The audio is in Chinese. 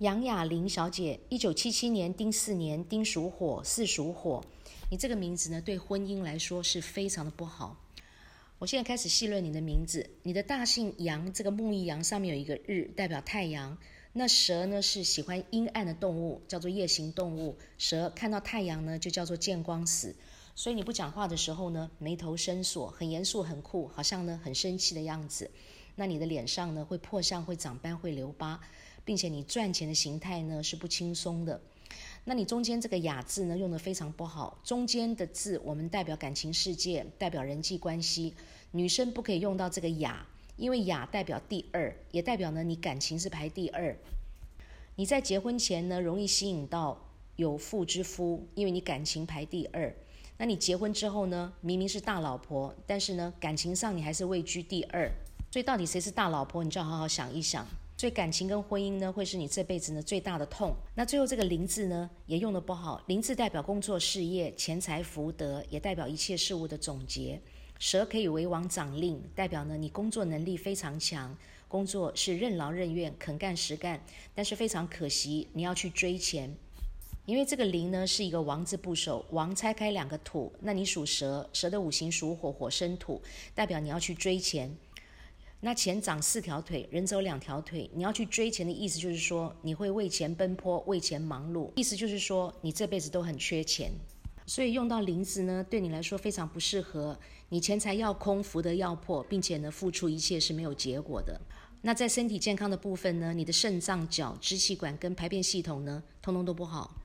杨雅玲小姐，一九七七年丁巳年，丁属火，巳属火。你这个名字呢，对婚姻来说是非常的不好。我现在开始细论你的名字。你的大姓杨，这个木易杨上面有一个日，代表太阳。那蛇呢是喜欢阴暗的动物，叫做夜行动物。蛇看到太阳呢，就叫做见光死。所以你不讲话的时候呢，眉头深锁，很严肃很酷，好像呢很生气的样子。那你的脸上呢会破相，会长斑，会留疤。并且你赚钱的形态呢是不轻松的，那你中间这个雅字呢用的非常不好，中间的字我们代表感情世界，代表人际关系，女生不可以用到这个雅，因为雅代表第二，也代表呢你感情是排第二。你在结婚前呢容易吸引到有妇之夫，因为你感情排第二。那你结婚之后呢，明明是大老婆，但是呢感情上你还是位居第二，所以到底谁是大老婆，你就要好好想一想。所以感情跟婚姻呢，会是你这辈子呢最大的痛。那最后这个“灵”字呢，也用的不好。“灵”字代表工作、事业、钱财、福德，也代表一切事物的总结。蛇可以为王掌令，代表呢你工作能力非常强，工作是任劳任怨、肯干实干。但是非常可惜，你要去追钱，因为这个“灵”呢是一个王字部首，王拆开两个土，那你属蛇，蛇的五行属火，火生土，代表你要去追钱。那钱长四条腿，人走两条腿。你要去追钱的意思，就是说你会为钱奔波，为钱忙碌。意思就是说你这辈子都很缺钱，所以用到林字呢，对你来说非常不适合。你钱财要空，福德要破，并且呢，付出一切是没有结果的。那在身体健康的部分呢，你的肾脏、脚、支气管跟排便系统呢，通通都不好。